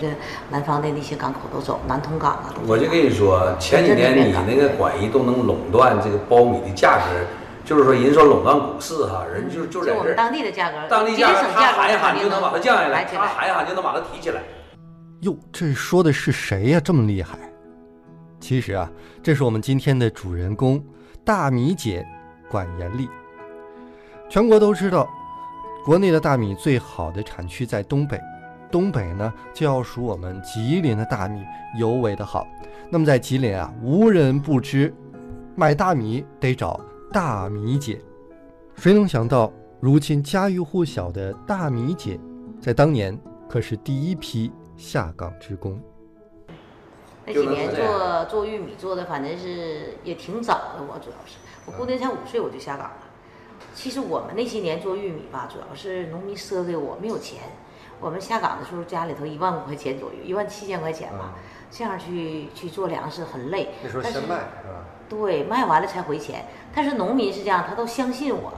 这个南方的那些港口都走，南通港啊。我就跟你说，前几年你那个管一都能垄断这个苞米的价格，就是说人说垄断股市哈，人就就在这我们当地的价格，当地价格，他喊一喊就能把它降下来，他喊一喊就能把它提起来。哟，这说的是谁呀？这么厉害？其实啊，这是我们今天的主人公大米姐管严丽。全国都知道，国内的大米最好的产区在东北，东北呢就要数我们吉林的大米尤为的好。那么在吉林啊，无人不知买大米得找大米姐。谁能想到，如今家喻户晓的大米姐，在当年可是第一批下岗职工。那几年做做玉米做的，反正是也挺早的。我主要是我姑娘才五岁我就下岗了。其实我们那些年做玉米吧，主要是农民赊给我没有钱。我们下岗的时候家里头一万五块钱左右，一万七千块钱吧。这样去去做粮食很累。那时候先卖是吧？对，卖完了才回钱。但是农民是这样，他都相信我，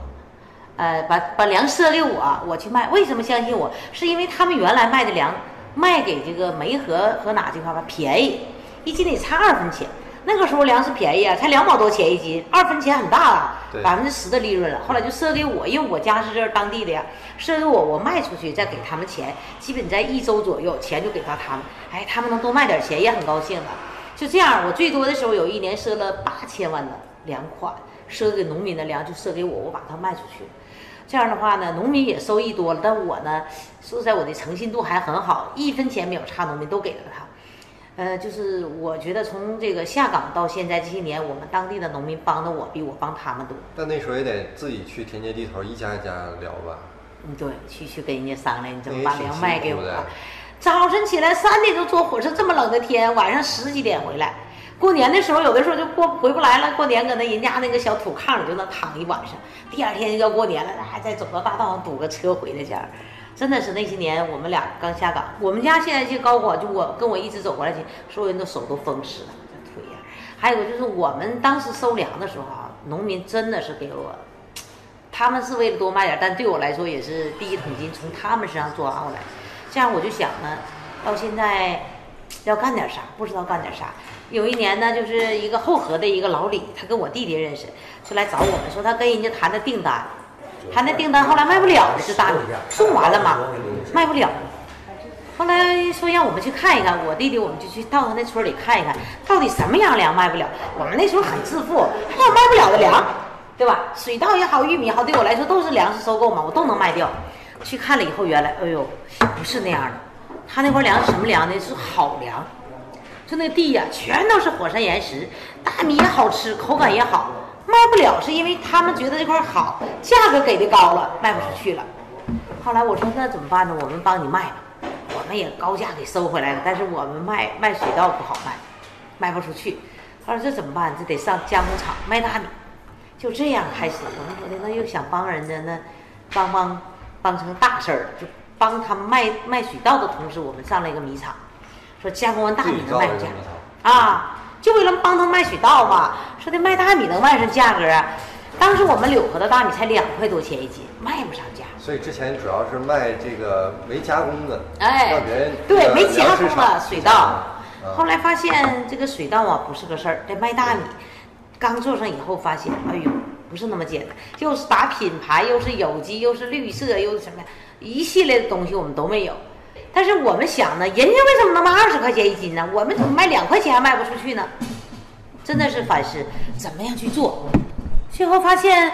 呃，把把粮赊给我，我去卖。为什么相信我？是因为他们原来卖的粮卖给这个梅河和哪这块吧便宜。一斤得差二分钱，那个时候粮食便宜啊，才两毛多钱一斤，二分钱很大了，百分之十的利润了。后来就赊给我，因为我家是这儿当地的呀，赊给我，我卖出去再给他们钱，基本在一周左右，钱就给到他们。哎，他们能多卖点钱也很高兴了。就这样，我最多的时候有一年赊了八千万的粮款，赊给农民的粮就赊给我，我把它卖出去。这样的话呢，农民也收益多了，但我呢，说实在我的诚信度还很好，一分钱没有差，农民都给了他。呃，就是我觉得从这个下岗到现在这些年，我们当地的农民帮的我比我帮他们多。但那时候也得自己去田间地头一家一家聊吧。嗯，对，去去跟人家商量，你怎么把粮卖给我？早晨起来三点钟坐火车，这么冷的天，晚上十几点回来。过年的时候，有的时候就过回不来了。过年搁那人家那个小土炕里就能躺一晚上，第二天就要过年了，还再走到大道上堵个车回来家。真的是那些年，我们俩刚下岗。我们家现在这高管，就我跟我一直走过来，所有人都手都风湿了，这腿呀。还有就是我们当时收粮的时候啊，农民真的是给我，他们是为了多卖点，但对我来说也是第一桶金从他们身上赚过来。这样我就想呢，到现在要干点啥，不知道干点啥。有一年呢，就是一个后河的一个老李，他跟我弟弟认识，就来找我们说他跟人家谈的订单。他那订单后来卖不了了，这大米送完了嘛，卖不了。后来说让我们去看一看，我弟弟我们就去到他那村里看一看，到底什么样粮卖不了。我们那时候很自负，还有卖不了的粮，对吧？水稻也好，玉米也好，对我来说都是粮食收购嘛，我都能卖掉。去看了以后，原来哎呦，不是那样的。他那块粮是什么粮呢？是好粮，就那地呀，全都是火山岩石，大米也好吃，口感也好。卖不了是因为他们觉得这块好，价格给的高了，卖不出去了。后来我说那怎么办呢？我们帮你卖吧，我们也高价给收回来了。但是我们卖卖水稻不好卖，卖不出去。他说这怎么办？这得上加工厂卖大米。就这样开始，我们说的那又想帮人家，那帮帮帮成大事儿了，就帮他们卖卖水稻的同时，我们上了一个米厂，说加工完大米能卖出价啊。就为了帮他卖水稻嘛，说的卖大米能卖上价格啊。当时我们柳河的大米才两块多钱一斤，卖不上价。所以之前主要是卖这个没加工的，哎，让别人对没加工的水稻。后来发现这个水稻啊不是个事儿，这卖大米。刚做上以后发现，哎呦，不是那么简单，又是打品牌，又是有机，又是绿色，又是什么一系列的东西我们都没有。但是我们想呢，人家为什么能卖二十块钱一斤呢？我们怎么卖两块钱还卖不出去呢？真的是反思，怎么样去做？最后发现，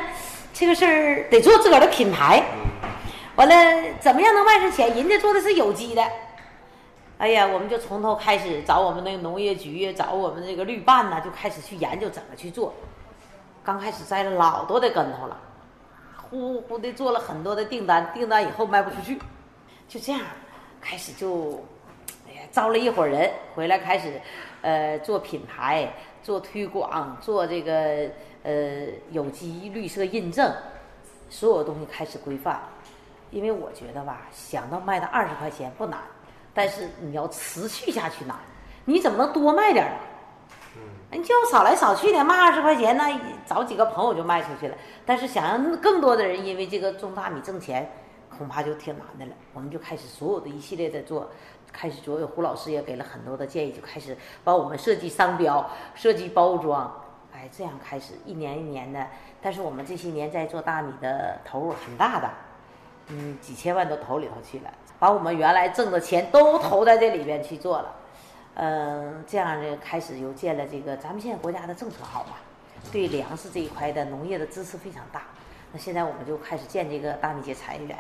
这个事儿得做自个儿的品牌。完了，怎么样能卖上钱？人家做的是有机的。哎呀，我们就从头开始找我们那个农业局，找我们这个绿办呐，就开始去研究怎么去做。刚开始栽了老多的跟头了，呼呼的做了很多的订单，订单以后卖不出去，就这样。开始就，哎呀，招了一伙人回来，开始，呃，做品牌，做推广，做这个呃有机绿色认证，所有东西开始规范。因为我觉得吧，想到卖到二十块钱不难，但是你要持续下去难。你怎么能多卖点呢？嗯，你就少来少去的卖二十块钱，那找几个朋友就卖出去了。但是想让更多的人因为这个种大米挣钱，恐怕就挺难的了。我们就开始所有的一系列的做，开始所有胡老师也给了很多的建议，就开始帮我们设计商标、设计包装，哎，这样开始一年一年的。但是我们这些年在做大米的投入很大的，嗯，几千万都投里头去了，把我们原来挣的钱都投在这里边去做了。嗯，这样呢，开始又建了这个。咱们现在国家的政策好嘛，对粮食这一块的农业的支持非常大。那现在我们就开始建这个大米节产业园。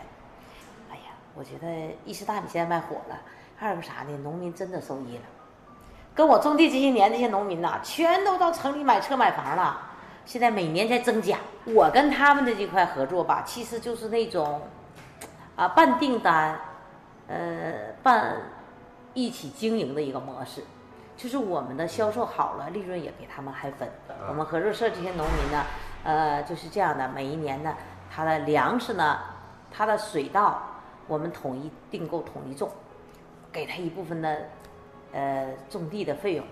哎呀，我觉得一是大米现在卖火了，二个啥呢？农民真的受益了。跟我种地这些年，这些农民呐，全都到城里买车买房了。现在每年在增加。我跟他们的这块合作吧，其实就是那种啊，办订单，呃，办。一起经营的一个模式，就是我们的销售好了，利润也给他们还分。我们合作社这些农民呢，呃，就是这样的，每一年呢，他的粮食呢，他的水稻，我们统一订购，统一种，给他一部分的，呃，种地的费用，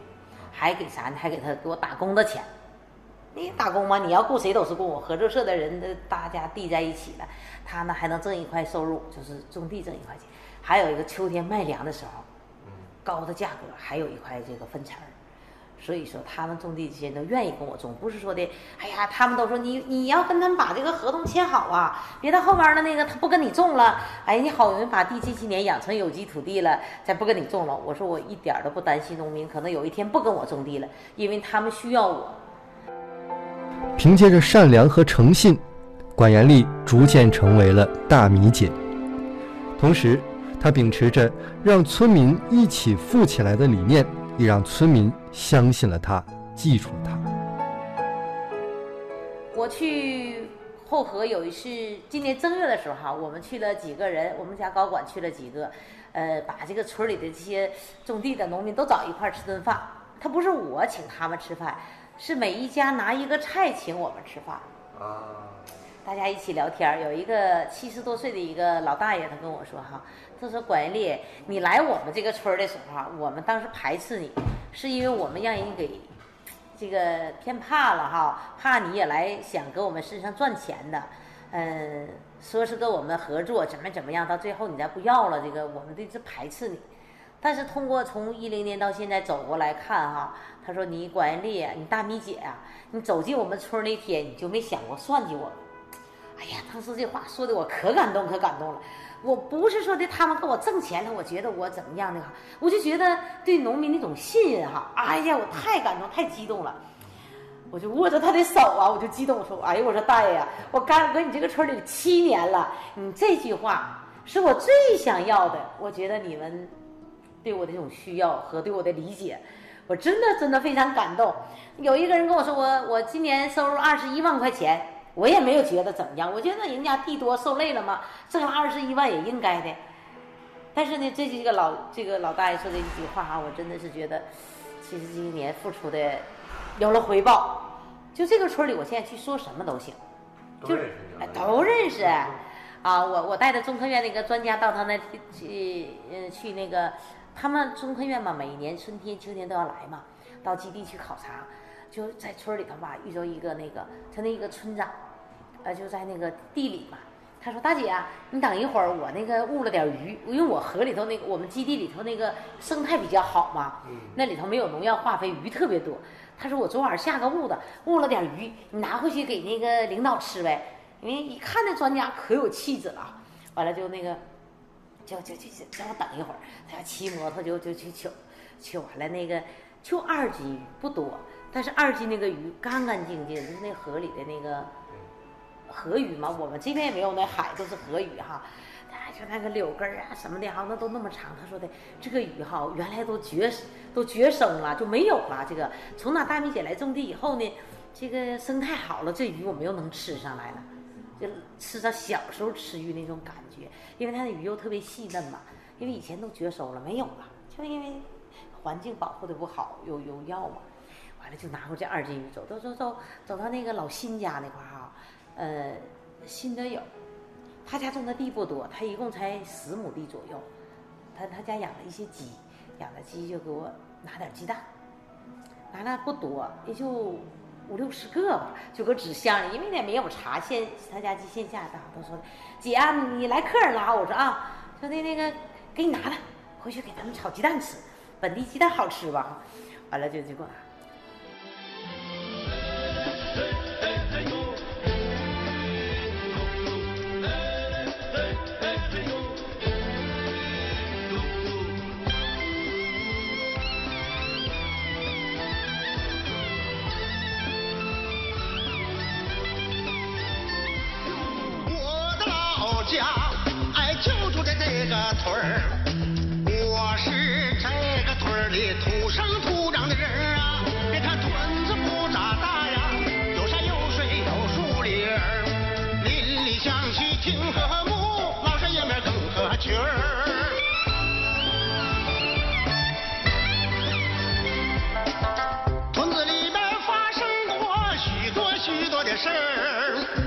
还给啥呢？还给他给我打工的钱。你打工嘛，你要雇谁都是雇我合作社的人，大家地在一起了，他呢还能挣一块收入，就是种地挣一块钱。还有一个秋天卖粮的时候。高的价格，还有一块这个分成儿，所以说他们种地这些都愿意跟我种，不是说的，哎呀，他们都说你你要跟他们把这个合同签好啊，别到后边的那个他不跟你种了，哎，你好容易把地这些年养成有机土地了，再不跟你种了。我说我一点都不担心农民可能有一天不跟我种地了，因为他们需要我。凭借着善良和诚信，管延丽逐渐成为了大米姐，同时。他秉持着让村民一起富起来的理念，也让村民相信了他，记住了他。我去后河有一次，今年正月的时候哈，我们去了几个人，我们家高管去了几个，呃，把这个村里的这些种地的农民都找一块吃顿饭。他不是我请他们吃饭，是每一家拿一个菜请我们吃饭。啊。大家一起聊天，有一个七十多岁的一个老大爷，他跟我说哈。他说：“管艳丽，你来我们这个村的时候，我们当时排斥你，是因为我们让人给这个骗怕了哈，怕你也来想搁我们身上赚钱的，嗯，说是跟我们合作怎么怎么样，到最后你再不要了，这个我们这是排斥你。但是通过从一零年到现在走过来看哈，他说你管艳丽，你大米姐呀，你走进我们村那天你就没想过算计我们。哎呀，当时这话说的我可感动可感动了。”我不是说的他们跟我挣钱了，我觉得我怎么样的哈，我就觉得对农民那种信任哈，哎呀，我太感动，太激动了，我就握着他的手啊，我就激动，我说，哎呀，我说大爷呀，我干搁你这个村里七年了，你这句话是我最想要的，我觉得你们对我的这种需要和对我的理解，我真的真的非常感动。有一个人跟我说，我我今年收入二十一万块钱。我也没有觉得怎么样，我觉得人家地多受累了嘛，挣了二十一万也应该的。但是呢，这这个老这个老大爷说的一句话哈，我真的是觉得，其实这一年付出的有了回报。就这个村里，我现在去说什么都行，就哎都认识。啊，我我带着中科院那个专家到他那去，嗯，去那个他们中科院嘛，每年春天秋天都要来嘛，到基地去考察。就在村里头吧，遇着一个那个他那一个村长，呃，就在那个地里嘛。他说：“大姐啊，你等一会儿，我那个误了点鱼，因为我河里头那个我们基地里头那个生态比较好嘛，那里头没有农药化肥，鱼特别多。他说我昨晚下个误的，误了点鱼，你拿回去给那个领导吃呗。因为一看那专家可有气质了，完了就那个，就就就叫我等一会儿，他要骑摩托就就去取，取完了那个就二斤鱼不多。”但是二斤那个鱼干干净净，就是那河里的那个河鱼嘛。我们这边也没有那海，都是河鱼哈。他，就那个柳根儿啊什么的哈，那都那么长。他说的这个鱼哈，原来都绝都绝生了，就没有了。这个从那大米姐来种地以后呢，这个生态好了，这鱼我们又能吃上来了，就吃着小时候吃鱼那种感觉。因为它的鱼肉特别细嫩嘛，因为以前都绝收了，没有了，就因为环境保护的不好，有有药嘛。完了就拿回这二斤鱼，走走走走，走到那个老辛家那块儿哈，呃，新德友，他家种的地不多，他一共才十亩地左右，他他家养了一些鸡，养了鸡就给我拿点鸡蛋，拿了不多，也就五六十个吧，就搁纸箱里，因为那没有茶线，他家寄线下的，都说姐啊，你来客人了，我说啊，说的那个给你拿吧，回去给他们炒鸡蛋吃，本地鸡蛋好吃吧？完了就就给我。拿个村儿，我是这个村里土生土长的人啊。别看屯子不咋大呀，有山有水有树林儿，邻里乡亲挺和睦，老少爷们更合群儿。屯子里面发生过许多许多的事儿，